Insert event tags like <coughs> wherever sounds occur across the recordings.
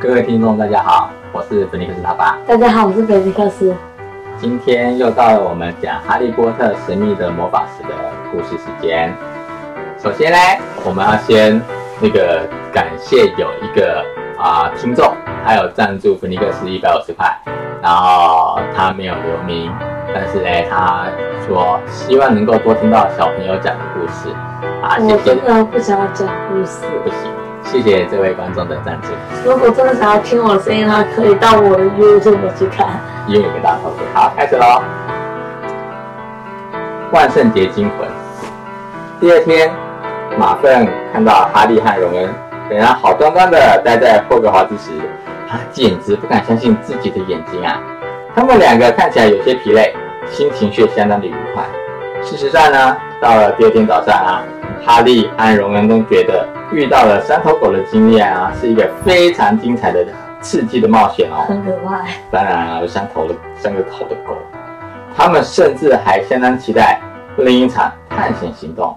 各位听众，大家好，我是菲尼克斯他爸。大家好，我是菲尼克斯。今天又到了我们讲《哈利波特：神秘的魔法石》的故事时间。首先呢，我们要先那个感谢有一个啊听众，他有赞助菲尼克斯一百五十块，然后他没有留名，但是呢，他说希望能够多听到小朋友讲的故事啊，谢谢我真。的不想要讲故事。不行，谢谢这位观众的赞助。如果真的想要听我的声音的话，可以到我的 YouTube 去看。因为有个大头盔。好，开始喽！万圣节惊魂。第二天，马粪看到哈利和荣恩仍然好端端的待在霍格华兹时，他简直不敢相信自己的眼睛啊！他们两个看起来有些疲累，心情却相当的愉快。事实上呢，到了第二天早上啊，哈利和荣恩都觉得遇到了三头狗的经验啊，是一个非常精彩的、刺激的冒险哦。很可怕。当然啊，有三头的三个头的狗，他们甚至还相当期待另一场探险行动。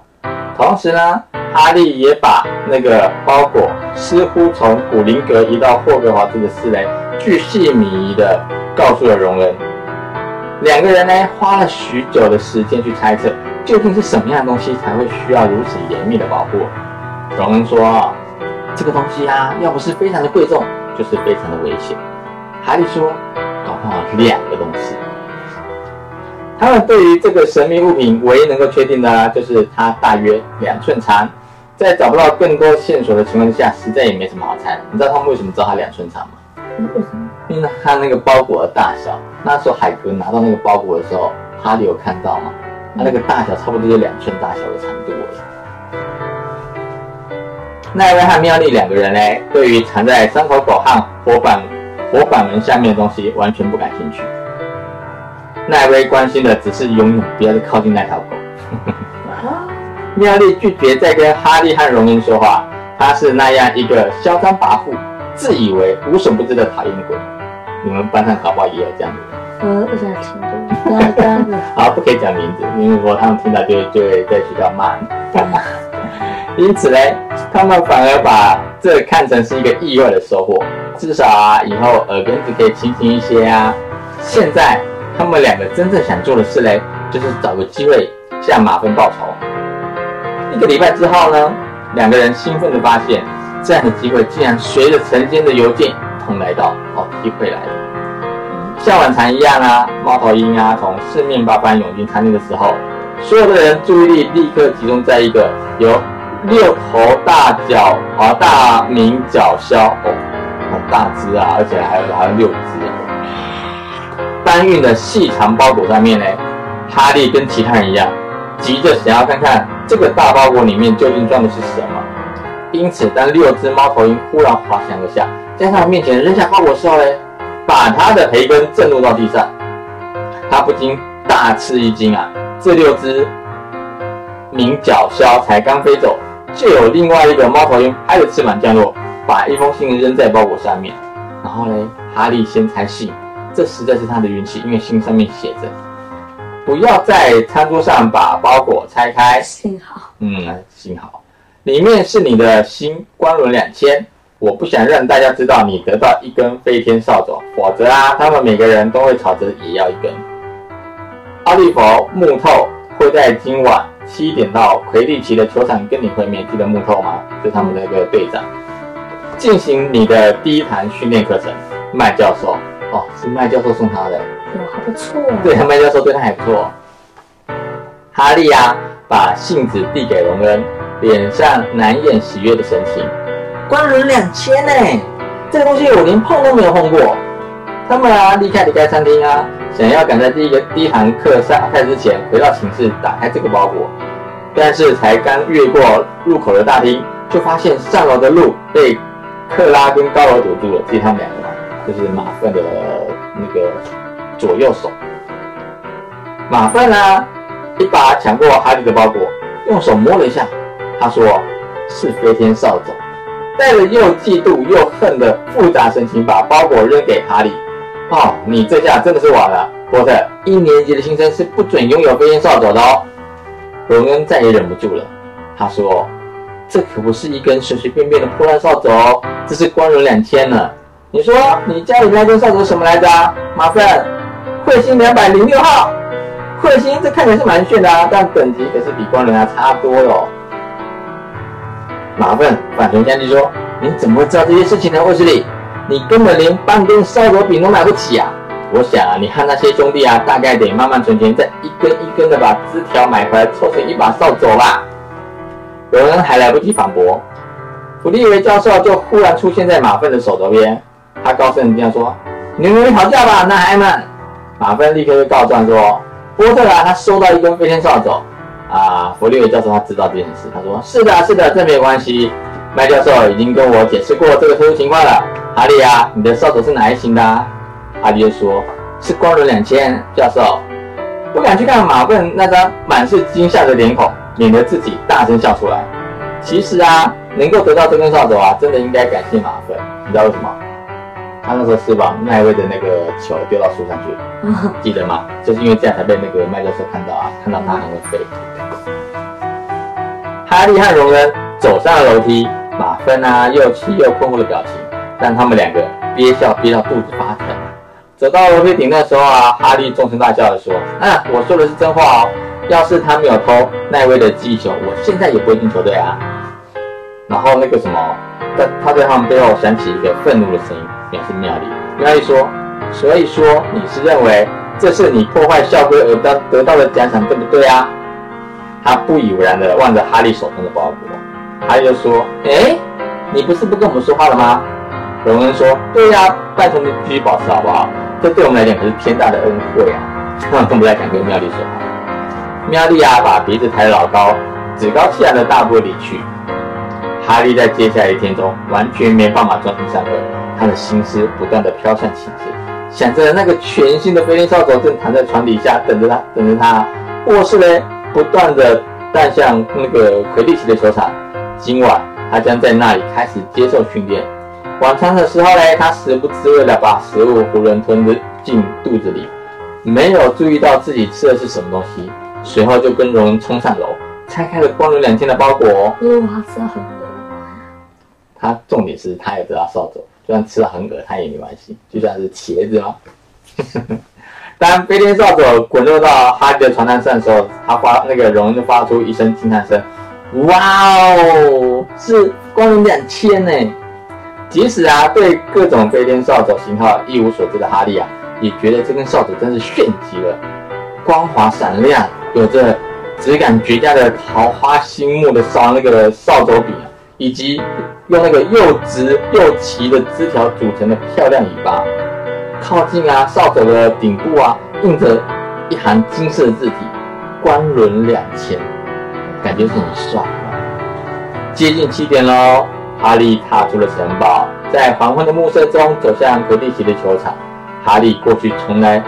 同时呢，哈利也把那个包裹似乎从古灵阁移到霍格华兹的事呢，巨细靡遗的告诉了荣恩。两个人呢，花了许久的时间去猜测，究竟是什么样的东西才会需要如此严密的保护。荣恩说：“这个东西啊，要不是非常的贵重，就是非常的危险。”哈利说：“搞不好两个东西。”他们对于这个神秘物品唯一能够确定的啊，就是它大约两寸长。在找不到更多线索的情况之下，实在也没什么好猜。你知道他们为什么知道它两寸长吗？为什么？因为它那个包裹的大小。那时候海格拿到那个包裹的时候，哈利有看到吗？它那个大小差不多就两寸大小的长度而已。奈威和妙丽两个人呢，对于藏在三口狗和火板火板门下面的东西完全不感兴趣。奈威关心的只是永远不要再靠近那条狗。<laughs> 妙丽拒绝再跟哈利和荣恩说话，她是那样一个嚣张跋扈、自以为无所不知的讨厌鬼。你们班上搞不好也有这样的人。我不想听懂。这样这样子。好，不可以讲名字，因为如果他们听到就会就会在学校骂你。<laughs> 因此呢，他们反而把这看成是一个意外的收获，至少啊，以后耳根子可以清醒一些啊。现在他们两个真正想做的事嘞，就是找个机会向马芬报仇。一个礼拜之后呢，两个人兴奋地发现，这样的机会竟然随着晨间的邮件一同来到，好机会来了。像往常一样啊，猫头鹰啊从四面八方涌进餐厅的时候，所有的人注意力立刻集中在一个有六头大角啊大鸣角枭哦，很大只啊，而且还有还有六只搬运的细长包裹上面呢。哈利跟其他人一样，急着想要看看这个大包裹里面究竟装的是什么。因此，当六只猫头鹰忽然滑翔而下，在他面前扔下包裹的时候呢，把他的培根震落到地上，他不禁大吃一惊啊！这六只鸣角枭才刚飞走，就有另外一个猫头鹰拍着翅膀降落，把一封信扔在包裹下面。然后嘞，哈利先拆信，这实在是他的运气，因为信上面写着：“不要在餐桌上把包裹拆开。”幸好。嗯，幸好里面是你的新光轮两千。我不想让大家知道你得到一根飞天扫帚，否则啊，他们每个人都会吵着也要一根。奥利弗木透会在今晚七点到魁地奇的球场跟你会面，记得木透吗？就他们的那个队长，进行你的第一堂训练课程。麦教授，哦，是麦教授送他的。有还不错。对，麦教授对他还不错。哈利啊，把信纸递给荣恩，脸上难掩喜悦的神情。光轮两千呢，这个东西我连碰都没有碰过。他们啊，立刻离开餐厅啊，想要赶在第一个第一堂课上开始之前回到寝室打开这个包裹，但是才刚越过入口的大厅，就发现上楼的路被克拉跟高楼堵住了，只有他们两个，就是马粪的那个左右手。马粪呢，一把抢过哈利的包裹，用手摸了一下，他说：“是飞天扫帚。”带着又嫉妒又恨的复杂神情，把包裹扔给哈利。哦，你这下真的是完了，波特！一年级的新生是不准拥有飞天扫帚的哦。荣恩再也忍不住了，他说：“这可不是一根随随便便的破烂扫帚哦，这是光荣两千呢。你说你家里那根扫帚什么来着？马粪，彗星两百零六号。彗星这看起来是蛮炫的啊，但等级可是比光荣还差多了。马粪反唇相讥说：“你怎么会知道这些事情呢，卫斯理？你根本连半根扫帚饼都买不起啊！我想啊，你和那些兄弟啊，大概得慢慢存钱，再一根一根的把枝条买回来，凑成一把扫帚吧。”有人还来不及反驳，弗利维教授就忽然出现在马粪的手头边，他高声这样说：“你们没吵架吧，男孩们？”马粪立刻就告状说。波特啊，他收到一根飞天扫帚啊！弗利维教授他知道这件事，他说：“是的，是的，这没关系。”麦教授已经跟我解释过这个特殊情况了。哈利啊，你的扫帚是哪一型的？哈利就说：“是光轮两千。”教授不敢去看马粪那张满是惊吓的脸孔，免得自己大声笑出来。其实啊，能够得到这根扫帚啊，真的应该感谢马粪。你知道为什么？他那时候是把麦威的那个球丢到树上去，记得吗？就是因为这样才被那个麦教授看到啊，看到他很会飞。哈利和荣恩走上了楼梯，马芬啊又气又困惑的表情，让他们两个憋笑憋到肚子发疼。走到楼梯顶的时候啊，哈利纵声大叫的说：“啊，我说的是真话哦！要是他没有偷奈威的记忆球，我现在也不会进球队啊。”然后那个什么，在他在他们背后响起一个愤怒的声音。表示妙丽，妙丽说：“所以说你是认为这是你破坏校规而得得到的奖赏，对不对啊？”他不以为然的望着哈利手中的包裹，哈利就说：“哎，你不是不跟我们说话了吗？”荣恩说：“对呀，拜托你继续保持好不好？这对我们来讲可是天大的恩惠啊！”更不再敢跟妙丽说话。妙丽啊，把鼻子抬得老高，趾高气扬的大步离去。哈利在接下来一天中完全没办法专心上课。他的心思不断的飘向寝室，想着那个全新的飞天扫帚正躺在床底下等着他，等着他。卧室嘞，不断的带向那个魁地奇的球场。今晚他将在那里开始接受训练。晚餐的时候呢，他食不知味的把食物囫囵吞的进肚子里，没有注意到自己吃的是什么东西。随后就跟荣恩冲上楼，拆开了光荣两天的包裹。哇，这很恶他重点是他也知道扫帚。就算吃了很恶他也没关系，就算是茄子吗？当飞天扫帚滚落到哈利的床单上的时候，他发那个荣就发出一声惊叹声：“哇哦，是光荣两千呢！”即使啊对各种飞天扫帚型号一无所知的哈利啊，也觉得这根扫帚真是炫极了，光滑闪亮，有着质感绝佳的桃花心木的扫那个扫帚柄，以及。用那个又直又齐的枝条组成的漂亮尾巴，靠近啊，扫帚的顶部啊，印着一行金色的字体“官轮两千”，感觉是很帅。接近七点喽，哈利踏出了城堡，在黄昏的暮色中走向格地奇的球场。哈利过去从来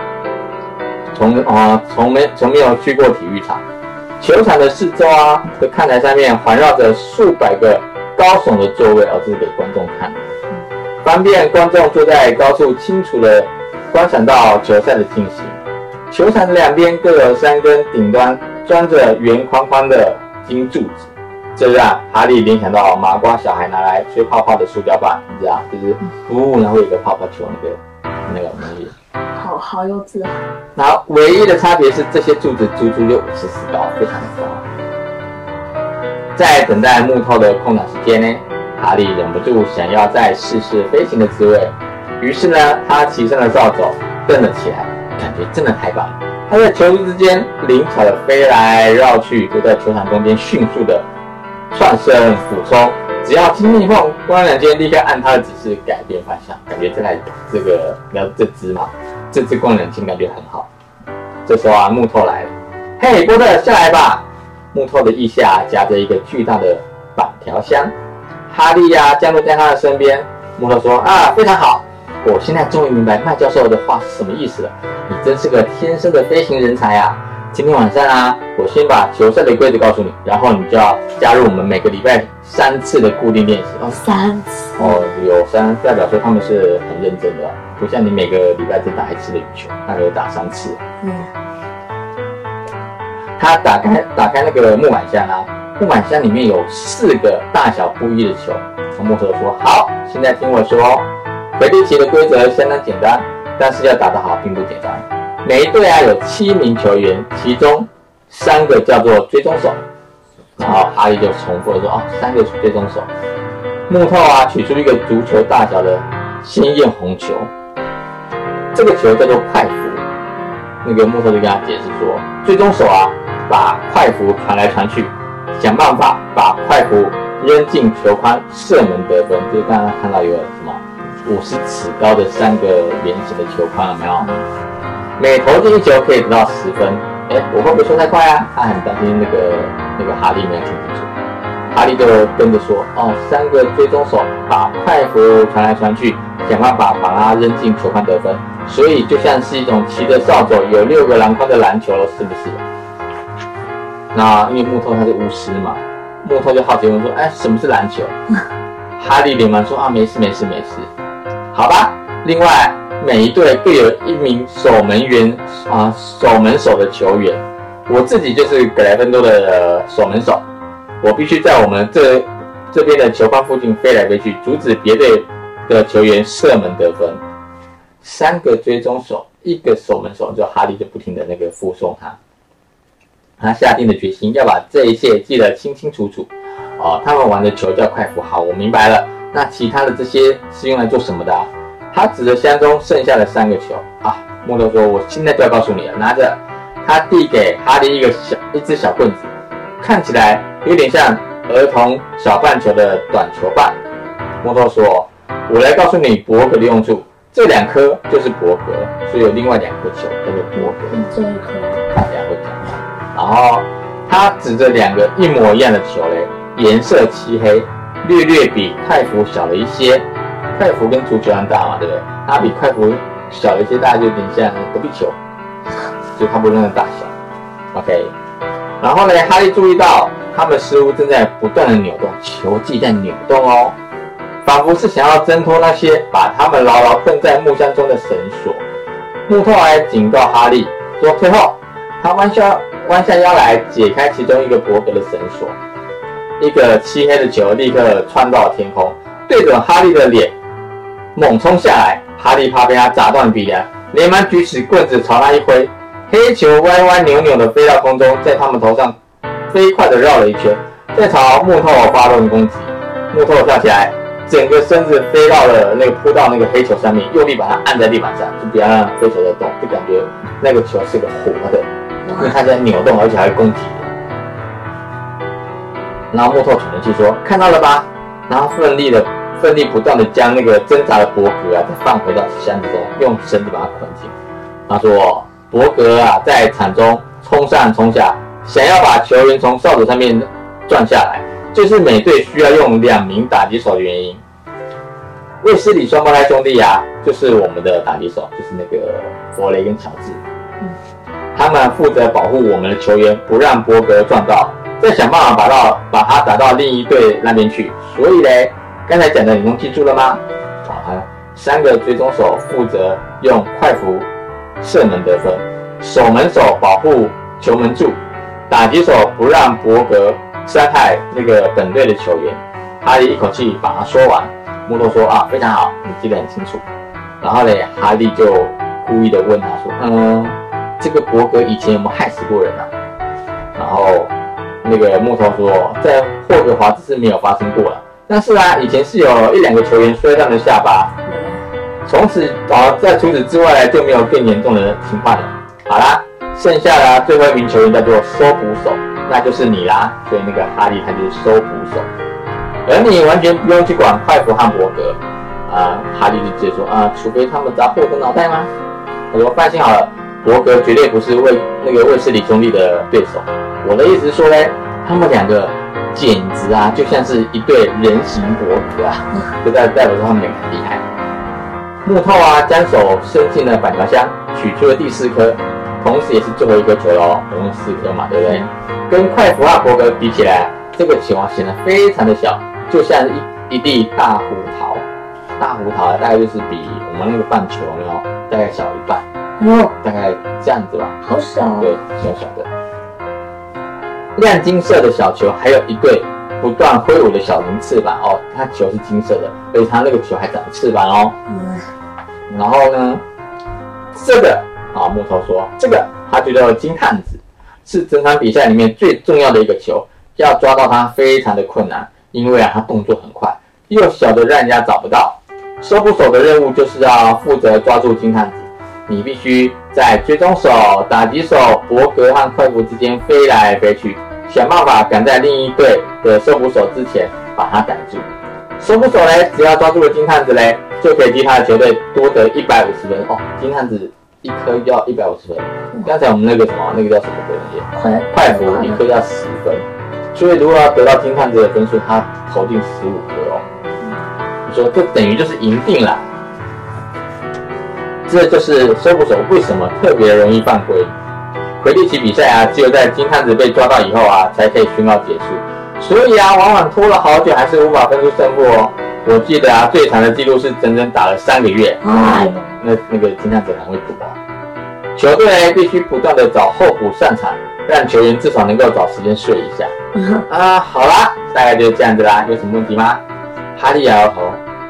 从啊从没从没有去过体育场，球场的四周啊的看台上面环绕着数百个。高耸的座位，而是给观众看的，方便观众坐在高处，清楚的观赏到球赛的进行。球场的两边各有三根顶端装着圆框框的金柱子，这让哈利联想到麻瓜小孩拿来吹泡泡的塑胶棒，你知道，就是呜，然后有个泡泡球那个那个东西。好好幼稚啊！然后唯一的差别是，这些柱子足足有五十四高，非常的高。在等待木头的空档时间呢，哈利忍不住想要再试试飞行的滋味。于是呢，他骑上了扫帚，蹬了起来，感觉真的太棒了。他在球之间灵巧的飞来绕去，就在球场中间迅速的窜身俯冲。只要轻轻一碰，光两间立刻按他的指示改变方向。感觉这台这个要这只嘛，这只光两千感觉很好。这时候啊，木头来了，嘿，波特下来吧。木头的腋下夹着一个巨大的板条箱，哈利呀降落在他的身边。木头说：“啊，非常好，我现在终于明白麦教授的话是什么意思了。你真是个天生的飞行人才啊！今天晚上啊，我先把球赛的规则告诉你，然后你就要加入我们每个礼拜三次的固定练习。哦，三次哦，有三代表说他们是很认真的，不像你每个礼拜只打一次的羽球，那个打三次。嗯。”他打开打开那个木板箱啊，木板箱里面有四个大小不一的球。木头说：“好，现在听我说，魁地奇的规则相当简单，但是要打得好并不简单。每一队啊有七名球员，其中三个叫做追踪手。然后哈利就重复说：“哦，三个追踪手。”木头啊取出一个足球大小的鲜艳红球，这个球叫做快符。那个木头就跟他解释说：“追踪手啊，把快符传来传去，想办法把快壶扔进球筐，射门得分。就是刚刚看到有什么五十尺高的三个圆形的球筐，有没有？每投进一球可以得到十分。哎，我会不会说太快啊？他很担心那个那个哈利没有听清楚。哈利就跟着说：哦，三个追踪手把快壶传来传去，想办法把它扔进球筐得分。所以就像是一种骑着扫帚有六个篮筐的篮球了，是不是？那因为木头他是巫师嘛，木头就好奇问说：哎，什么是篮球？<laughs> 哈利连忙说：啊，没事没事没事，好吧。另外，每一队各有一名守门员啊，守门手的球员。我自己就是格莱芬多的守门手，我必须在我们这这边的球框附近飞来飞去，阻止别队的球员射门得分。三个追踪手，一个守门手，就哈利就不停的那个附送他。他下定了决心要把这一切记得清清楚楚。哦，他们玩的球叫快符，好，我明白了。那其他的这些是用来做什么的啊？他指着箱中剩下的三个球啊，木头说：“我现在就要告诉你了。”拿着，他递给哈利一个小一只小棍子，看起来有点像儿童小半球的短球棒。木头说：“我来告诉你博格的用处，这两颗就是博格，所以有另外两颗球叫做博格。这一颗，看两会讲。然后他指着两个一模一样的球嘞，颜色漆黑，略略比快服小了一些。快服跟足球一样大嘛，对不对？它比快服小一些，大概就有点像隔壁球，就差不多那个大小。OK，然后呢，哈利注意到他们似乎正在不断的扭动，球技在扭动哦，仿佛是想要挣脱那些把他们牢牢困在木箱中的绳索。木头还警告哈利说：“退后！”他弯下弯下腰来解开其中一个伯格的绳索，一个漆黑的球立刻窜到了天空，对准哈利的脸。猛冲下来，哈利怕被他砸断鼻梁，连忙举起棍子朝他一挥，黑球歪歪扭扭的飞到空中，在他们头上飞快的绕了一圈，再朝木头发动攻击。木头跳起来，整个身子飞到了那个扑到那个黑球上面，用力把它按在地板上，就不要让黑球在动，就感觉那个球是个活的，因为它在扭动，而且还攻击。然后木头喘着气说：“看到了吧？”然后奋力的。奋力不断的将那个挣扎的伯格啊，再放回到箱子中，用绳子把它捆紧。他说：“伯格啊，在场中冲上冲下，想要把球员从扫帚上面转下来，就是美队需要用两名打击手的原因。卫斯理双胞胎兄弟啊，就是我们的打击手，就是那个弗雷跟乔治。他们负责保护我们的球员，不让伯格撞到，再想办法把到把他打到另一队那边去。所以嘞。”刚才讲的你都记住了吗？好，三个追踪手负责用快符射门得分，守门手保护球门柱，打击手不让伯格伤害那个本队的球员。哈利一口气把它说完。木头说啊，非常好，你记得很清楚。然后呢，哈利就故意的问他说，嗯，这个伯格以前有没有害死过人啊？然后那个木头说，在霍格华兹是没有发生过了。但是啊，以前是有一两个球员摔断了下巴，从此啊，在除此之外就没有更严重的情况了。好啦，剩下的最后一名球员叫做收捕手，那就是你啦。所以那个哈利他就是收捕手，而你完全不用去管快福和伯格啊。哈利就直接说啊，除非他们砸破我的脑袋吗？他说放心好了，伯格绝对不是卫那个卫斯理兄弟的对手。我的意思是说呢，他们两个。简直啊，就像是一对人形伯格啊！就在代表说他们两个很厉害。木头啊，将手伸进了板条箱，取出了第四颗，同时也是最后一颗球喽。总共四颗嘛，对不对？跟快福啊伯格比起来，这个球啊显得非常的小，就像一一粒大胡桃。大胡桃大概就是比我们那个棒球有没有？大概小一半。哦，大概这样子吧。好小。对，小小的。亮金色的小球，还有一对不断挥舞的小型翅膀哦，它球是金色的，而且它那个球还长翅膀哦。嗯，然后呢，这个啊，木头说这个他觉得金探子是整场比赛里面最重要的一个球，要抓到它非常的困难，因为啊，它动作很快，又小的让人家找不到。收捕手的任务就是要负责抓住金探子，你必须在追踪手、打击手、伯格和快服之间飞来飞去，想办法赶在另一队的收捕手之前把他逮住。收捕手嘞，只要抓住了金探子嘞，就可以替他的球队多得一百五十分哦。金探子一颗要一百五十分，刚才我们那个什么，那个叫什么队那快快服一颗要十分，所以如果要得到金探子的分数，他投进十五颗哦。你说这等于就是赢定了，这就是收捕手为什么特别容易犯规。魁地奇比赛啊，只有在金探子被抓到以后啊，才可以宣告结束。所以啊，往往拖了好久，还是无法分出胜负哦。我记得啊，最长的记录是整整打了三个月。哎，那那个金探子很会赌。球队必须不断的找候补上场，让球员至少能够找时间睡一下。啊，好啦，大概就是这样子啦。有什么问题吗？哈利摇摇头，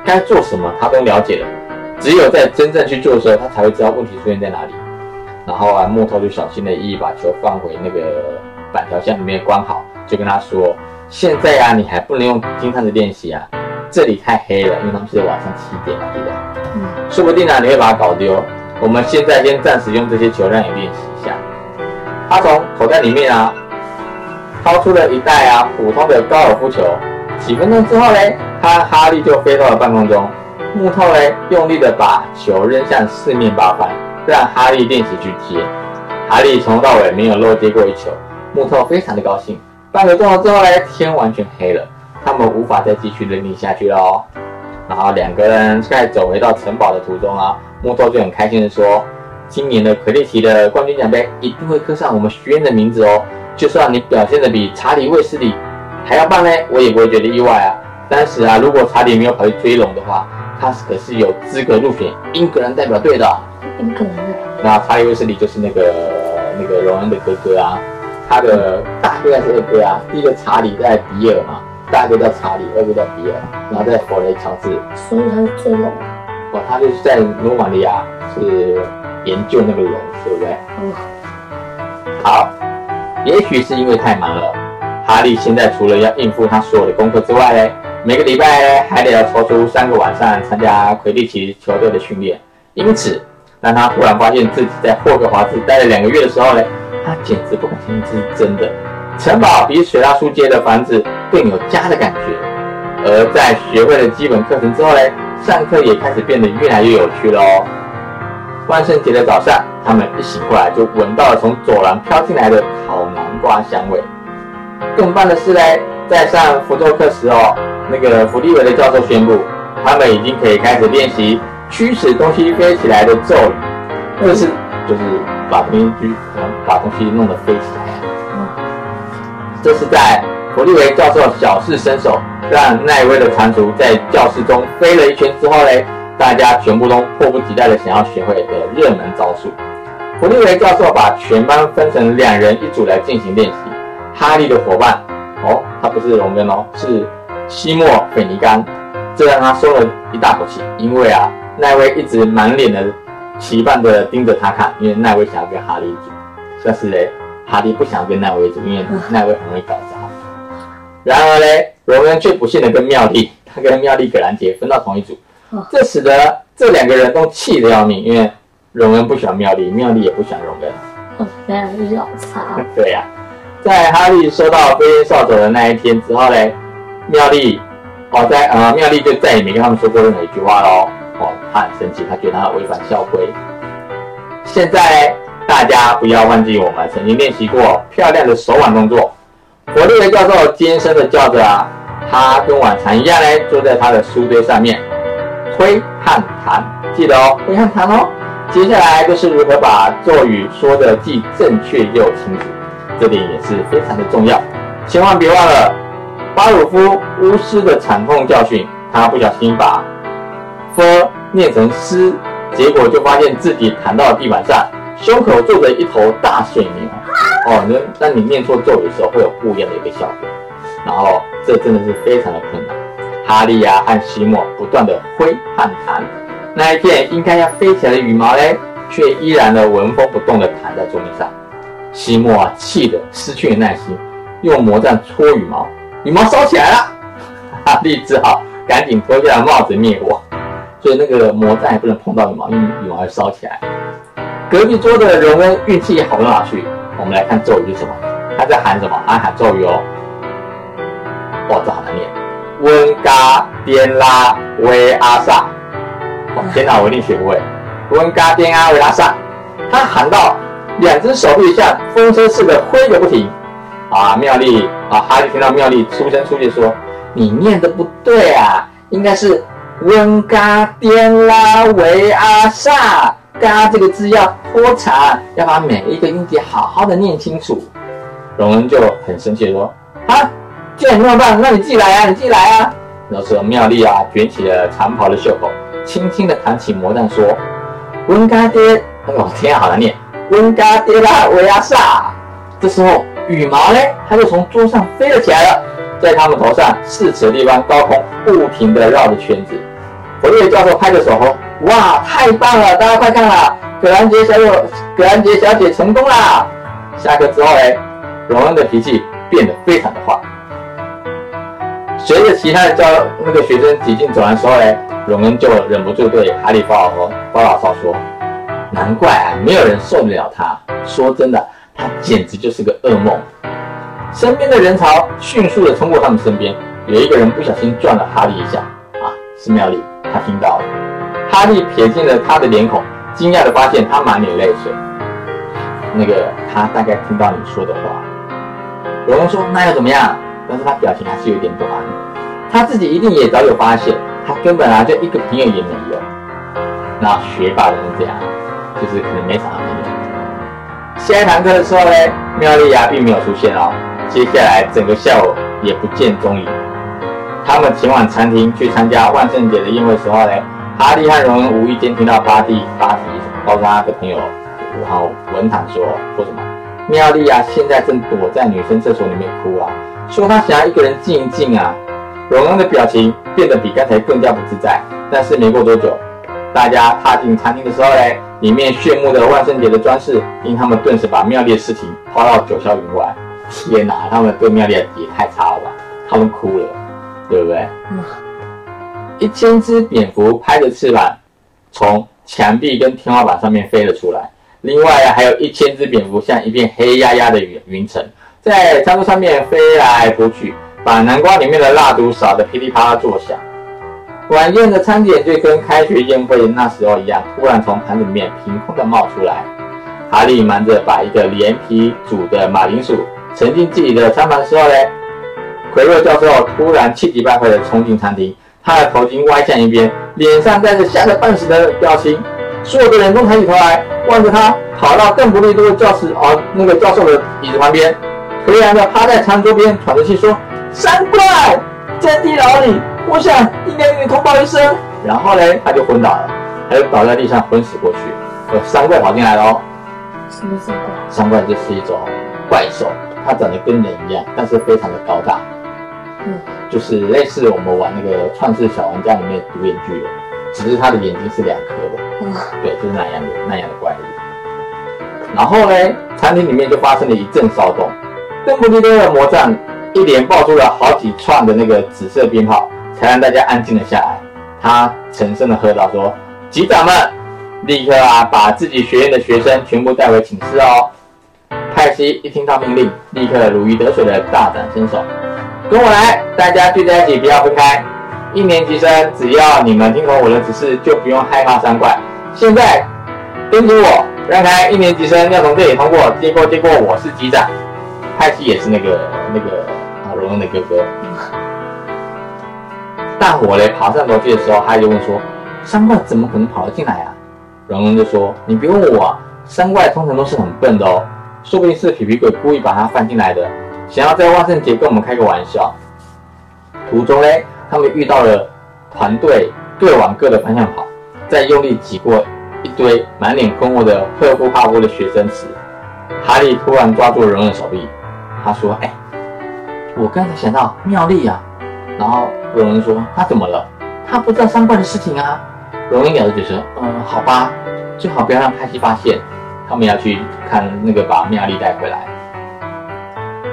该做什么他都了解了，只有在真正去做的时候，他才会知道问题出现在哪里。然后啊，木头就小心的翼翼把球放回那个板条箱里面关好，就跟他说：“现在啊，你还不能用金探子练习啊，这里太黑了，因为他们是晚上七点嘛，对不对？嗯，说不定啊，你会把它搞丢。我们现在先暂时用这些球让你练习一下。他从口袋里面啊，掏出了一袋啊普通的高尔夫球。几分钟之后嘞，他哈利就飞到了半空中。木头嘞，用力的把球扔向四面八方，让哈利练习去接。哈利从头到尾没有漏接过一球，木头非常的高兴。半个钟头之后嘞，天完全黑了，他们无法再继续扔你下去了哦。然后两个人在走回到城堡的途中啊，木头就很开心的说：“今年的魁地奇的冠军奖杯一定会刻上我们学院的名字哦。就算你表现的比查理卫斯理还要棒呢，我也不会觉得意外啊。当时啊，如果查理没有跑去追龙的话，他可是有资格入选英格兰代表队的。英格兰的那查理威斯利就是那个那个荣恩的哥哥啊，他的大哥还是二哥啊？第一个查理在比尔嘛，大哥叫查理，二哥叫比尔，然后在佛雷乔治。所以他是追龙。哦，他就是在罗马尼亚是研究那个龙，对不对？嗯，好，也许是因为太忙了，哈利现在除了要应付他所有的功课之外呢，每个礼拜还得要抽出三个晚上参加魁地奇球队的训练。因此，当他忽然发现自己在霍格华兹待了两个月的时候呢，他简直不敢相信这是真的。城堡比水拉书街的房子更有家的感觉。而在学会了基本课程之后呢，上课也开始变得越来越有趣了哦。万圣节的早上，他们一醒过来就闻到了从走廊飘进来的烤南瓜香味。更棒的是呢，在上符咒课时哦，那个弗利维的教授宣布，他们已经可以开始练习驱使东西飞起来的咒语。这是就是把东西举，把东西弄得飞起来。这是在弗利维教授小试身手，让奈威的蟾蜍在教室中飞了一圈之后嘞，大家全部都迫不及待的想要学会的热门招数。弗利维教授把全班分成两人一组来进行练习。哈利的伙伴哦，他不是荣恩哦，是西莫·斐尼甘，这让他松了一大口气，因为啊，奈威一直满脸的期盼的盯着他看，因为奈威想要跟哈利组，但是嘞，哈利不想跟奈威组，因为 <laughs> 奈威很容易搞砸。然而嘞，荣恩却不幸的跟妙丽，<laughs> 他跟妙丽·葛兰杰分到同一组哦，这使得这两个人都气得要命，因为荣恩不喜欢妙丽，妙丽也不喜欢荣恩。哦，原来是。<laughs> 对呀、在哈利收到飞天扫帚的那一天之后嘞，妙丽哦，在呃妙丽就再也没跟他们说过任何一句话喽。哦，他很生气，他觉得他违反校规。现在大家不要忘记我们曾经练习过漂亮的手腕动作。佛利的教授尖声的叫着啊，他跟往常一样呢，坐在他的书堆上面，挥和弹，记得哦，挥和弹哦。接下来就是如何把咒语说的既正确又清楚，这点也是非常的重要。千万别忘了巴鲁夫巫师的惨痛教训，他不小心把 “f” 念成“诗”，结果就发现自己弹到了地板上，胸口坐着一头大水牛。哦，那当你念错咒语的时候，会有不一样的一个效果。然后这真的是非常的困难。哈利呀和西莫不断的挥和弹，那一片应该要飞起来的羽毛嘞，却依然的纹风不动的躺在桌面上。西莫啊，气得失去了耐心，用魔杖戳羽毛，羽毛烧起来了。哈利只好赶紧脱下帽子灭火，所以那个魔杖也不能碰到羽毛，因为羽毛会烧起来。隔壁桌的荣恩运气好不到哪去。我们来看咒语是什么？他在喊什么？他喊咒语哦。哇，这好难念。温嘎颠拉维阿萨。天哪，我一定学不会。温嘎颠阿维阿萨。他喊到两只手臂像风车似的挥个不停。啊，妙丽啊，哈利听到妙丽出声出去说：“你念的不对啊，应该是温嘎颠拉维阿萨。”嘎这个字要拖长，要把每一个音节好好的念清楚。荣恩就很生气的说：“啊，既然你那么棒，那你自己来啊，你自己来啊！”然后说妙丽啊，卷起了长袍的袖口，轻轻的弹起魔杖说：“温嘎爹，哦天啊，好难念，温嘎爹拉维阿萨。”这时候羽毛呢，它就从桌上飞了起来了，在他们头上四尺地方高空不停的绕着圈子。佛瑞教授拍着手说。哇，太棒了！大家快看啦，葛兰杰小友，葛兰杰小姐成功啦！下课之后呢，荣恩的脾气变得非常的坏。随着其他的教那个学生挤进走廊时候呢，荣恩就忍不住对哈利·鲍尔鲍老少说：“难怪啊，没有人受得了他。说真的，他简直就是个噩梦。”身边的人潮迅速的冲过他们身边，有一个人不小心撞了哈利一下，啊，是妙丽，他听到了。哈利瞥见了他的脸孔，惊讶的发现他满脸泪水。那个，他大概听到你说的话。有人说：“那又怎么样？”但是他表情还是有点不安。他自己一定也早有发现，他根本啊就一个朋友也没有。那学霸人是这样，就是可能没啥朋友。下一堂课的时候呢，妙丽亚并没有出现哦。接下来整个下午也不见踪影。他们前往餐厅去参加万圣节的宴会时候呢。哈利和荣恩无意间听到巴蒂巴提告诉他的朋友，然后文坦说说什么？妙丽啊，现在正躲在女生厕所里面哭啊，说她想要一个人静一静啊。荣恩的表情变得比刚才更加不自在。但是没过多久，大家踏进餐厅的时候嘞，里面炫目的万圣节的装饰令他们顿时把妙丽的事情抛到九霄云外。天哪，他们对妙丽也太差了吧？他们哭了，对不对？一千只蝙蝠拍着翅膀，从墙壁跟天花板上面飞了出来。另外啊，还有一千只蝙蝠像一片黑压压的云云层，在餐桌上面飞来扑去，把南瓜里面的蜡烛扫得噼里啪啦作响。晚宴的餐点就跟开学宴会那时候一样，突然从盘子里面凭空的冒出来。哈利忙着把一个连皮煮的马铃薯盛进自己的餐盘时候呢，奎洛教授突然气急败坏的冲进餐厅。他的头巾歪向一边，脸上带着吓得半死的表情。所有的人都抬起头来望着他，跑到邓布利多的教室哦，那个教授的椅子旁边，颓然的趴在餐桌边，喘着气说：“三怪在地牢里，我想应该给你通报一声。”然后呢，他就昏倒了，他就倒在地上昏死过去。呃，三怪跑进来了。什么三怪？三怪就是一种怪兽，它长得跟人一样，但是非常的高大。嗯。就是类似我们玩那个《创世小玩家》里面独眼巨人，只是他的眼睛是两颗的。嗯对，就是那样的那样的怪物。然后呢，餐厅里面就发生了一阵骚动。邓布利多的魔杖一连爆出了好几串的那个紫色鞭炮，才让大家安静了下来。他沉声的喝道：“说，级长们，立刻啊，把自己学院的学生全部带回寝室哦。”泰西一听到命令，立刻如鱼得水的大展身手。跟我来，大家聚在一起，不要分开。一年级生，只要你们听从我的指示，就不用害怕三怪。现在跟着我，让开！一年级生要从这里通过。接过，接过，我是级长。泰西也是那个那个啊，荣恩的哥哥。大伙嘞爬上楼梯的时候，他就问说：“三怪怎么可能跑得进来啊？”荣恩就说：“你别问我，三怪通常都是很笨的哦，说不定是皮皮鬼故意把它放进来的。”想要在万圣节跟我们开个玩笑，途中呢，他们遇到了团队各往各的方向跑，在用力挤过一堆满脸困惑的赫夫帕夫的学生时，哈利突然抓住荣恩的手臂，他说：“哎，我刚才想到妙丽啊。”然后荣恩说：“他怎么了？他不知道三怪的事情啊。”荣恩咬着嘴说：“嗯，好吧，最好不要让派西发现。他们要去看那个把妙丽带回来。”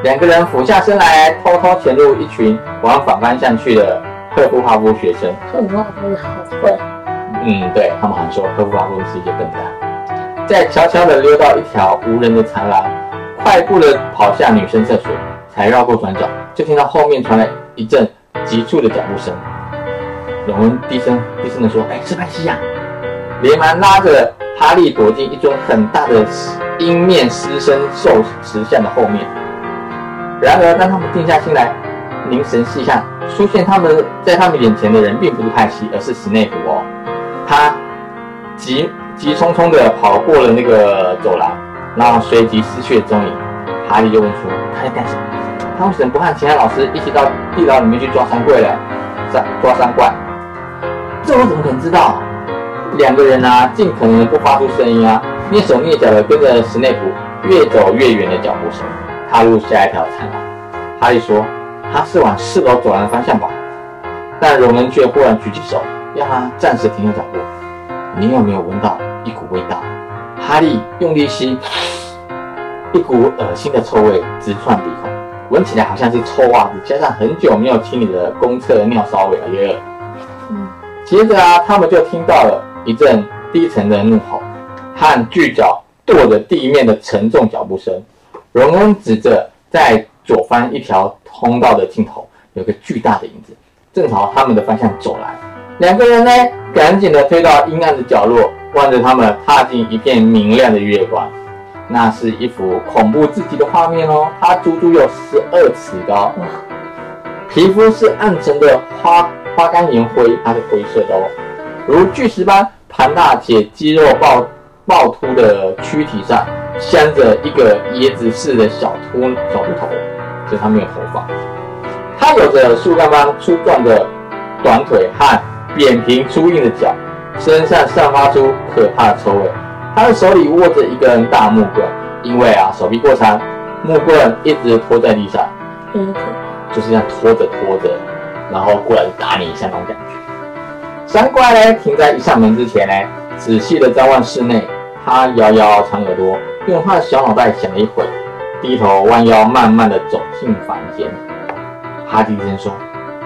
两个人俯下身来，偷偷潜入一群往反方向去的赫夫哈夫学生。赫夫哈夫好笨。嗯，对他们好像说赫夫哈夫是一些笨蛋。再悄悄地溜到一条无人的长廊，快步地跑向女生厕所，才绕过转角，就听到后面传来一阵急促的脚步声。荣恩低声低声地说：“哎，是派西呀！”连忙拉着哈利躲进一尊很大的鹰面狮身兽石像的后面。然而，当他们定下心来，凝神细看，出现他们在他们眼前的人并不是派西，而是史内普哦。他急急匆匆地跑过了那个走廊，然后随即失去了踪影。哈利就问说：“他在干什么？他为什么不和其他老师一起到地牢里面去抓三怪呢？抓抓三怪？这我怎么可能知道？两个人啊，尽可能的不发出声音啊，蹑手蹑脚地跟着史内普越走越远的脚步声。”踏入下一条长廊，哈利说：“他是往四楼走廊的方向跑？”但荣恩却忽然举起手，让他暂时停下脚步。你有没有闻到一股味道？哈利用力吸，一股恶心的臭味直窜鼻孔，闻起来好像是臭袜子加上很久没有清理的公厕尿骚味。哎呀！嗯。接着啊，他们就听到了一阵低沉的怒吼和巨脚跺着地面的沉重脚步声。荣恩指着在左方一条通道的尽头，有个巨大的影子，正朝他们的方向走来。两个人呢，赶紧的推到阴暗的角落，望着他们踏进一片明亮的月光。那是一幅恐怖至极的画面哦，它足足有十二尺高，皮肤是暗沉的花花岗岩灰，它是灰色的哦，如巨石般庞大且肌肉暴暴突的躯体上。镶着一个椰子似的小秃小秃头，所以它没有头发。它有着树干般粗壮的短腿和扁平粗硬的脚，身上散发出可怕的臭味。他的手里握着一根大木棍，因为啊手臂过长，木棍一直拖在地上，就是这样拖着拖着，然后过来打你一下那种感觉。三怪呢停在一扇门之前呢，仔细的张望室内，他摇摇长耳朵。用他的小脑袋想了一会，低头弯腰，慢慢的走进房间。哈迪先说：“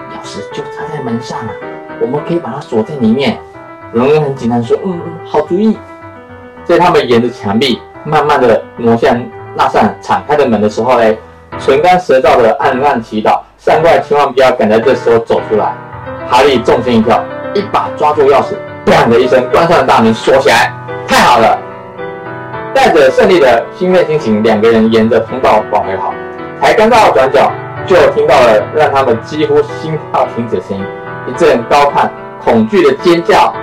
钥匙就插在门上了，我们可以把它锁在里面。”荣恩很紧张说：“嗯，好主意。”在他们沿着墙壁慢慢的挪向那扇敞开的门的时候嘞，唇干舌燥的暗暗祈祷：三怪千万不要赶在这时候走出来。哈利纵身一跳，一把抓住钥匙，砰的一声关上了大门，锁起来。太好了！带着胜利的兴奋心情，两个人沿着通道往回跑。才刚到转角，就听到了让他们几乎心跳停止的声音，一阵高亢、恐惧的尖叫。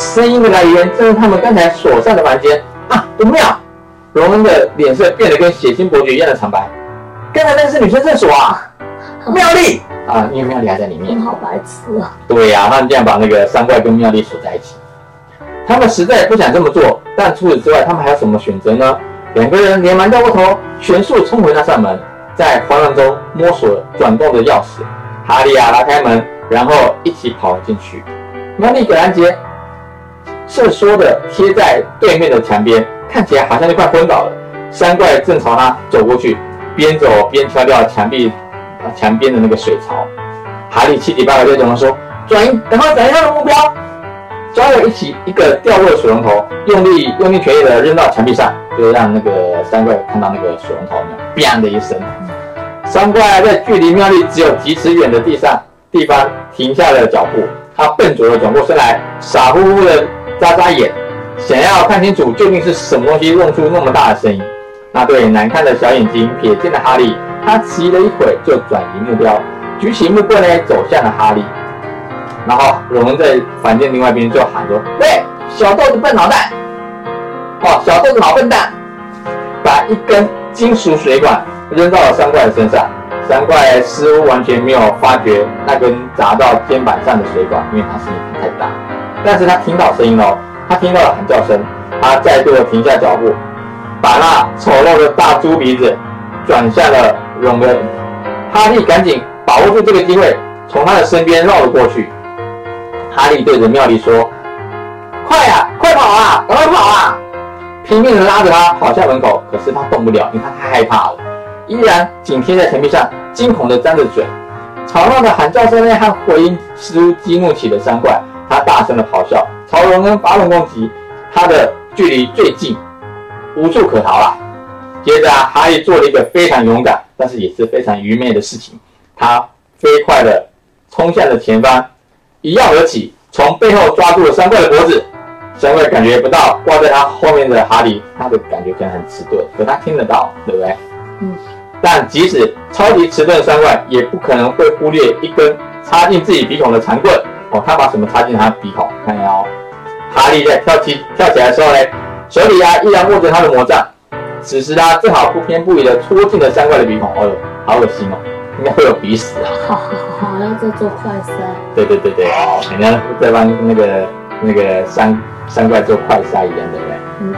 啊！声音的来源正是他们刚才所上的房间。啊，不妙！荣恩的脸色变得跟血腥伯爵一样的惨白。刚才那是女生厕所啊！妙丽啊，因为妙丽还在里面。好白痴啊！对呀，他们这样把那个三怪跟妙丽锁在一起。他们实在不想这么做，但除此之外，他们还有什么选择呢？两个人连忙掉过头，全速冲回那扇门，在慌乱中摸索转动着钥匙。哈利亚拉开门，然后一起跑了进去。妙丽·葛兰杰瑟缩的贴在对面的墙边，看起来好像就快昏倒了。三怪正朝他走过去，边走边敲掉墙壁啊墙边的那个水槽。哈利七急八对着他说：“转移，赶快转移他的目标。”抓了一起一个掉落的水龙头，用力用尽全力的扔到墙壁上，就让那个三怪看到那个水龙头，砰的一声，三怪在距离妙丽只有几尺远的地上地方停下了脚步，他笨拙的转过身来，傻乎乎的眨眨眼，想要看清楚究竟是什么东西弄出那么大的声音。那对难看的小眼睛瞥见了哈利，他迟疑了一会就转移目标，举起木棍呢走向了哈利。然后荣恩在房间另外一边就喊着：“喂，小豆子笨脑袋！哦，小豆子老笨蛋！”把一根金属水管扔到了三怪的身上。三怪似乎完全没有发觉那根砸到肩膀上的水管，因为它声音太大。但是他听到声音了，他听到了喊叫声。他再度的停下脚步，把那丑陋的大猪鼻子转向了荣恩。哈利赶紧把握住这个机会，从他的身边绕了过去。哈利对着妙丽说：“快呀，快跑啊，赶快跑啊！”拼命的拉着他跑向门口，可是他动不了，因为他太害怕了，依然紧贴在墙壁上，惊恐的张着嘴。吵闹的喊叫声呢和回音似乎激怒起了山怪，他大声的咆哮，朝荣恩发动攻击。他的距离最近，无处可逃了。接着啊，哈利做了一个非常勇敢，但是也是非常愚昧的事情。他飞快的冲向了前方，一跃而起，从背后抓住了山怪的脖子。山怪感觉不到挂在他后面的哈利，他的感觉可能很迟钝，可他听得到，对不对？嗯。但即使超级迟钝的山怪，也不可能会忽略一根插进自己鼻孔的长棍。哦，他把什么插进他鼻孔？看一下哦。哈利在跳起跳起来的时候呢，手里啊依然握着他的魔杖。此时他正好不偏不倚的戳进了山怪的鼻孔。哦呦，好恶心哦，应该会有鼻屎啊。好好好，要再做快塞。对对对对，人家在帮那个那个山山怪做快塞一样，对不对？嗯。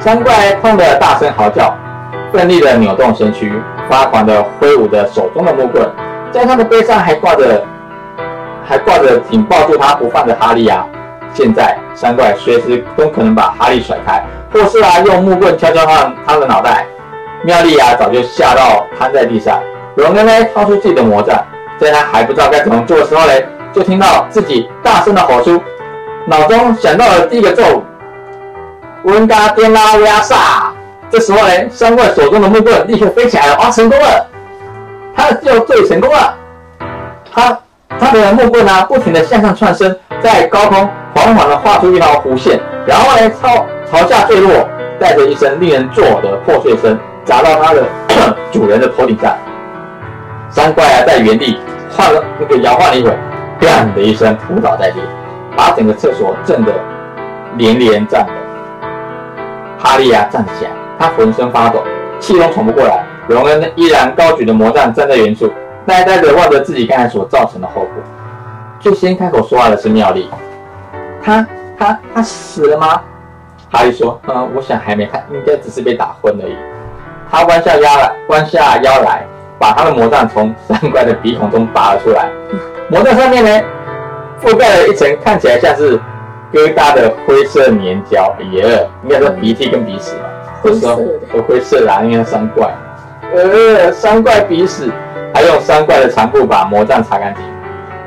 山怪痛得大声嚎叫，奋力的扭动身躯，发狂的挥舞着手中的木棍，在他的背上还挂着还挂着紧抱住他不放的哈利啊。现在山怪随时都可能把哈利甩开。或是啊，用木棍敲敲他他的脑袋。妙丽啊，早就吓到瘫在地上。荣恩呢，掏出自己的魔杖，在他还不知道该怎么做的时候呢，就听到自己大声的吼出，脑中想到了第一个咒语：温嘎颠拉维亚萨。这时候呢，山怪手中的木棍立刻飞起来了，啊，成功了！他就最成功了。他他的木棍呢，不停的向上窜升，在高空缓缓的画出一条弧线，然后呢，朝。朝下坠落，带着一声令人作呕的破碎声，砸到他的 <coughs> 主人的头顶上。三怪啊，在原地晃了那个摇晃了一会，砰的一声扑倒在地，把整个厕所震得连连颤抖。哈利啊，站起来，他浑身发抖，气都喘不过来。荣恩依然高举着魔杖站在原处，呆呆地望着自己刚才所造成的后果。最先开口说话的是妙丽，他他他死了吗？哈利说：“嗯，我想还没，他应该只是被打昏而已。”他弯下腰来，弯下腰来，把他的魔杖从三怪的鼻孔中拔了出来。魔杖上面呢，覆盖了一层看起来像是疙瘩的灰色粘胶。耶，应该说鼻涕跟鼻屎吧？灰色的，灰色的，应该三怪。呃，三怪鼻屎，还用山怪的长布把魔杖擦干净。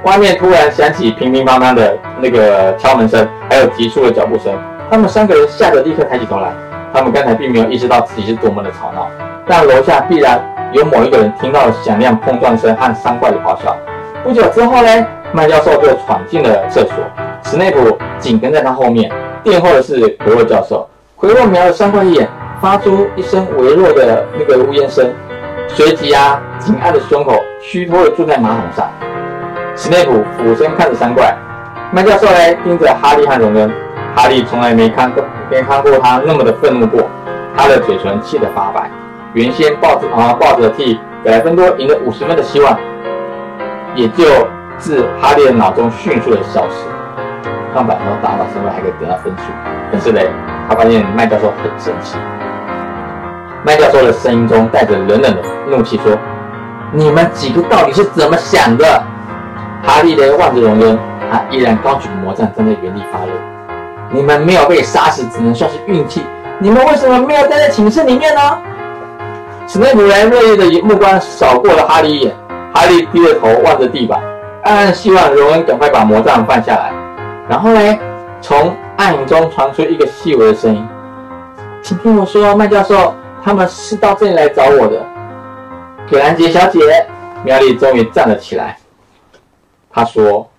外面突然响起乒乒乓乓的那个敲门声，还有急促的脚步声。他们三个人吓得立刻抬起头来。他们刚才并没有意识到自己是多么的吵闹，但楼下必然有某一个人听到了响亮碰撞声和山怪的咆哮。不久之后呢，麦教授就闯进了厕所，史内普紧跟在他后面。殿后的是奎洛教授。奎洛瞄了山怪一眼，发出一声微弱的那个呜咽声，随即啊，紧按着胸口，虚脱的坐在马桶上。史内普俯身看着山怪，麦教授呢，盯着哈利和荣恩。哈利从来没看过，没看过他那么的愤怒过。他的嘴唇气得发白，原先抱着啊抱着替百分多赢了五十分的希望，也就自哈利的脑中迅速的消失。看板上打到身上还可以得到分数，可是嘞，他发现麦教授很生气。麦教授的声音中带着冷冷的怒气说：“你们几个到底是怎么想的？”哈利呢望着荣恩，他依然高举魔杖站在原地发愣。你们没有被杀死，只能算是运气。你们为什么没有待在寝室里面呢？史内普人锐利的目光扫过了哈利一眼，哈利低着头望着地板，暗暗希望荣恩赶快把魔杖放下来。然后呢，从暗影中传出一个细微的声音：“请听我说，麦教授，他们是到这里来找我的。”葛兰杰小姐，妙丽终于站了起来。她说：“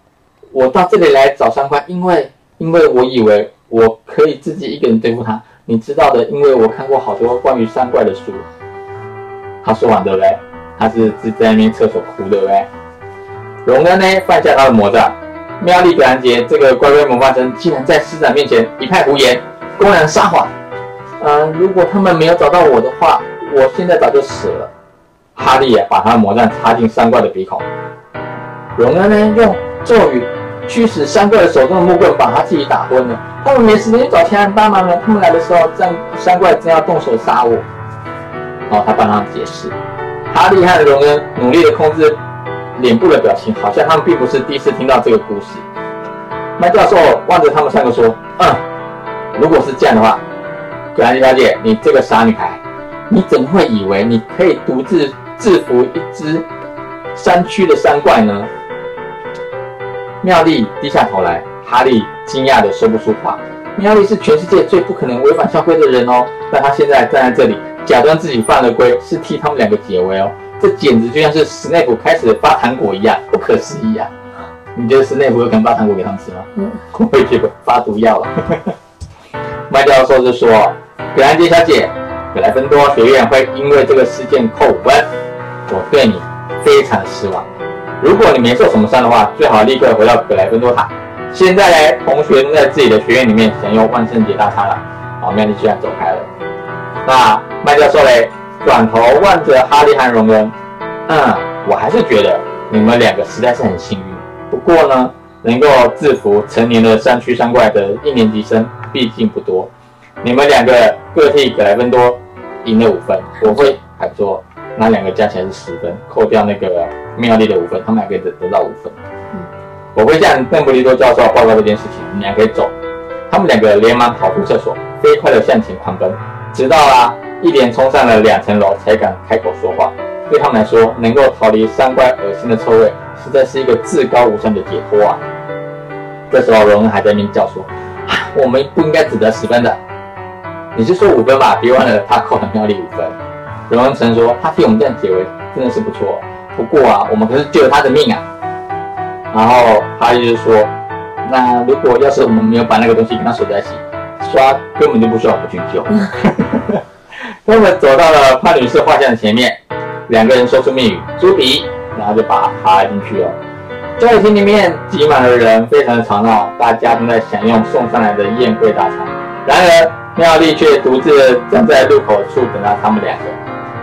我到这里来找三块，因为……”因为我以为我可以自己一个人对付他，你知道的，因为我看过好多关于三怪的书。他说完对不对？他是自在那边厕所哭对不对？荣恩呢放下他的魔杖，妙丽格兰杰这个乖乖魔法生竟然在师长面前一派胡言，公然撒谎。嗯，如果他们没有找到我的话，我现在早就死了。哈利啊，把他的魔杖插进三怪的鼻孔。荣恩呢用咒语。驱使三怪手中的木棍把他自己打昏了。他们没时间找其他人帮忙了。他们来的时候，山山怪正要动手杀我。哦，他帮他解释。哈利和荣恩努力的控制脸部的表情，好像他们并不是第一次听到这个故事。麦教授望着他们三个说：“嗯，如果是这样的话，兰迪小姐，你这个傻女孩，你怎么会以为你可以独自制服一只山区的山怪呢？”妙丽低下头来，哈利惊讶的说不出话。妙丽是全世界最不可能违反校规的人哦，但她现在站在这里，假装自己犯了规，是替他们两个解围哦。这简直就像是史内普开始发糖果一样，不可思议啊！你觉得史内普有可能发糖果给他们吃吗？嗯，我会觉得发毒药了。麦教授就说：“格兰杰小姐，格莱芬多学院会因为这个事件扣五分，我对你非常失望。如果你没受什么伤的话，最好立刻回到格莱芬多塔。现在呢，同学都在自己的学院里面享用万圣节大餐了。”好，麦丽居然走开了。那麦教授嘞？转头望着哈利和荣恩，嗯，我还是觉得你们两个实在是很幸运。不过呢，能够制服成年的山区山怪的一年级生毕竟不多。你们两个各替格莱芬多赢了五分，我会还说那两个加起来是十分，扣掉那个妙丽的五分，他们两个得得到五分。嗯，我会向邓布利多教授报告这件事情，你们俩可以走。他们两个连忙跑出厕所，飞快地向前狂奔，直到啊。一连冲上了两层楼，才敢开口说话。对他们来说，能够逃离三怪恶心的臭味，实在是一个至高无上的解脱啊！这时候，罗恩还在那边叫说：“我们不应该只得十分的，你是说五分吧？别忘了他扣了妙丽五分。”荣恩成说：“他替我们这样解围，真的是不错。不过啊，我们可是救了他的命啊！”然后他就说：“那如果要是我们没有把那个东西跟他锁在一起，刷根本就不需要我们去救。<laughs> ”他们走到了潘女士画像的前面，两个人说出密语“猪鼻”，然后就把他拉进去了。教会厅里面挤满了人，非常的吵闹，大家都在享用送上来的宴会大餐。然而妙丽却独自站在路口处等到他们两个。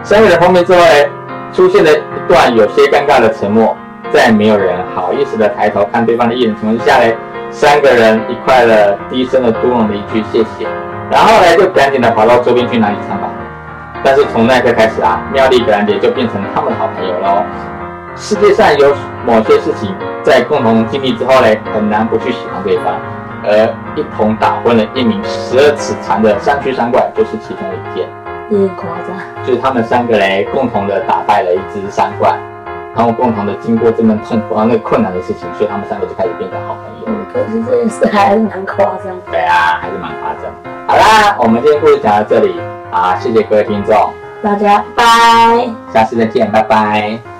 三个人碰面之后呢，出现了一段有些尴尬的沉默，在没有人好意思的抬头看对方的一眼情况下，嘞，三个人一块的低声的嘟囔了一句谢谢，然后呢就赶紧的跑到周边去拿椅餐吧。但是从那一刻开始啊，妙丽格兰杰就变成他们的好朋友喽。世界上有某些事情，在共同经历之后嘞，很难不去喜欢对方。而一同打昏了一名十二尺长的山区山怪，就是其中一件。有点夸张。就是他们三个嘞，共同的打败了一只山怪，然后共同的经过这么痛苦、啊那困难的事情，所以他们三个就开始变成好朋友。可是这件事还是蛮夸张。对啊，还是蛮夸张。好啦，我们今天故事讲到这里。啊，谢谢各位听众，大家拜，下次再见，拜拜。